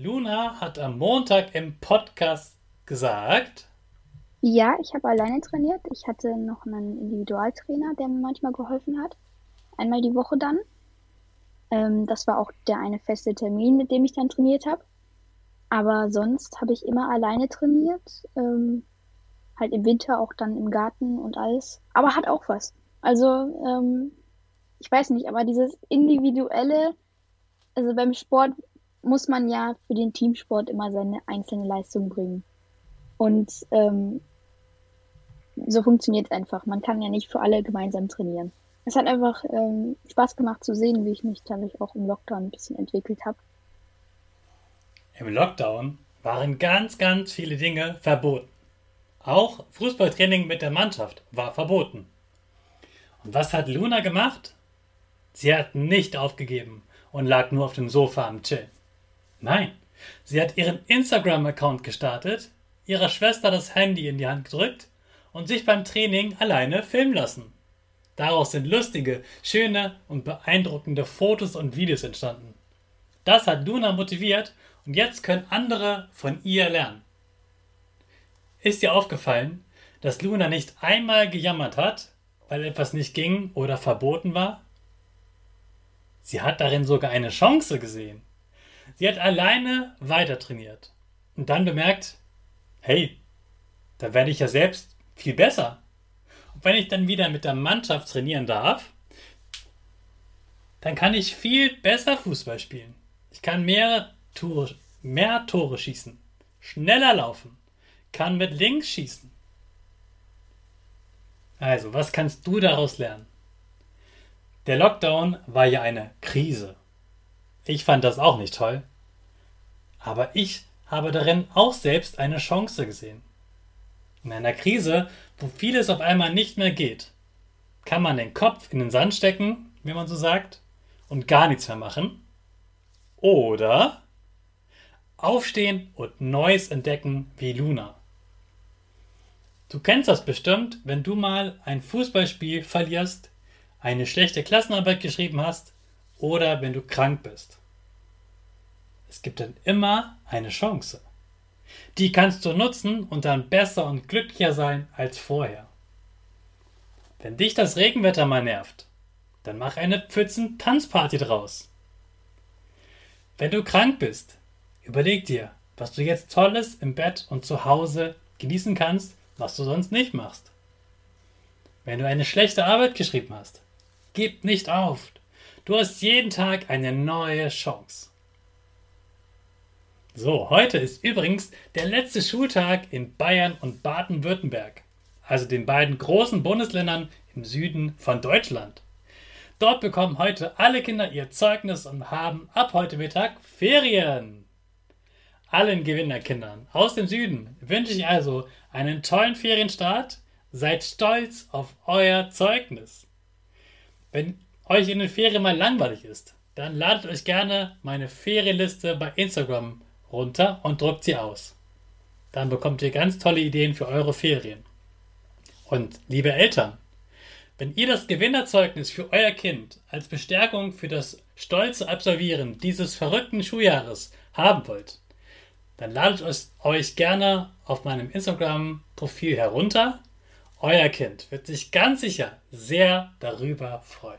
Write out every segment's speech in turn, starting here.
Luna hat am Montag im Podcast gesagt. Ja, ich habe alleine trainiert. Ich hatte noch einen Individualtrainer, der mir manchmal geholfen hat. Einmal die Woche dann. Ähm, das war auch der eine feste Termin, mit dem ich dann trainiert habe. Aber sonst habe ich immer alleine trainiert. Ähm, halt im Winter auch dann im Garten und alles. Aber hat auch was. Also, ähm, ich weiß nicht, aber dieses individuelle, also beim Sport muss man ja für den Teamsport immer seine einzelne Leistung bringen. Und ähm, so funktioniert es einfach. Man kann ja nicht für alle gemeinsam trainieren. Es hat einfach ähm, Spaß gemacht zu sehen, wie ich mich dadurch auch im Lockdown ein bisschen entwickelt habe. Im Lockdown waren ganz, ganz viele Dinge verboten. Auch Fußballtraining mit der Mannschaft war verboten. Und was hat Luna gemacht? Sie hat nicht aufgegeben und lag nur auf dem Sofa am Chillen. Nein, sie hat ihren Instagram-Account gestartet, ihrer Schwester das Handy in die Hand gedrückt und sich beim Training alleine filmen lassen. Daraus sind lustige, schöne und beeindruckende Fotos und Videos entstanden. Das hat Luna motiviert und jetzt können andere von ihr lernen. Ist dir aufgefallen, dass Luna nicht einmal gejammert hat, weil etwas nicht ging oder verboten war? Sie hat darin sogar eine Chance gesehen. Sie hat alleine weiter trainiert und dann bemerkt, hey, da werde ich ja selbst viel besser. Und wenn ich dann wieder mit der Mannschaft trainieren darf, dann kann ich viel besser Fußball spielen. Ich kann mehr Tore, mehr Tore schießen, schneller laufen, kann mit links schießen. Also, was kannst du daraus lernen? Der Lockdown war ja eine Krise. Ich fand das auch nicht toll. Aber ich habe darin auch selbst eine Chance gesehen. In einer Krise, wo vieles auf einmal nicht mehr geht, kann man den Kopf in den Sand stecken, wie man so sagt, und gar nichts mehr machen. Oder aufstehen und Neues entdecken wie Luna. Du kennst das bestimmt, wenn du mal ein Fußballspiel verlierst, eine schlechte Klassenarbeit geschrieben hast oder wenn du krank bist. Es gibt dann immer eine Chance. Die kannst du nutzen und dann besser und glücklicher sein als vorher. Wenn dich das Regenwetter mal nervt, dann mach eine Pfützen-Tanzparty draus. Wenn du krank bist, überleg dir, was du jetzt Tolles im Bett und zu Hause genießen kannst, was du sonst nicht machst. Wenn du eine schlechte Arbeit geschrieben hast, gib nicht auf. Du hast jeden Tag eine neue Chance. So, heute ist übrigens der letzte Schultag in Bayern und Baden-Württemberg, also den beiden großen Bundesländern im Süden von Deutschland. Dort bekommen heute alle Kinder ihr Zeugnis und haben ab heute Mittag Ferien. Allen Gewinnerkindern aus dem Süden wünsche ich also einen tollen Ferienstart. Seid stolz auf euer Zeugnis. Wenn euch in den Ferien mal langweilig ist, dann ladet euch gerne meine Ferienliste bei Instagram runter und druckt sie aus. Dann bekommt ihr ganz tolle Ideen für eure Ferien. Und liebe Eltern, wenn ihr das Gewinnerzeugnis für euer Kind als Bestärkung für das stolze Absolvieren dieses verrückten Schuljahres haben wollt, dann ladet euch gerne auf meinem Instagram-Profil herunter. Euer Kind wird sich ganz sicher sehr darüber freuen.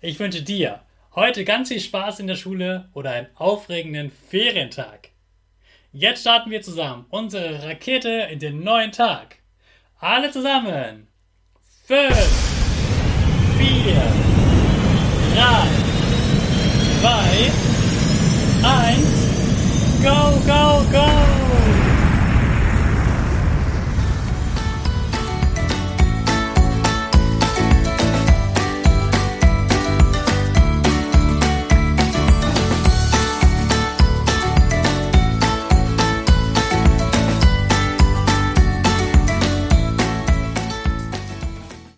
Ich wünsche dir Heute ganz viel Spaß in der Schule oder einen aufregenden Ferientag. Jetzt starten wir zusammen unsere Rakete in den neuen Tag. Alle zusammen. 5, 4, 3, 2, 1, go, go, go!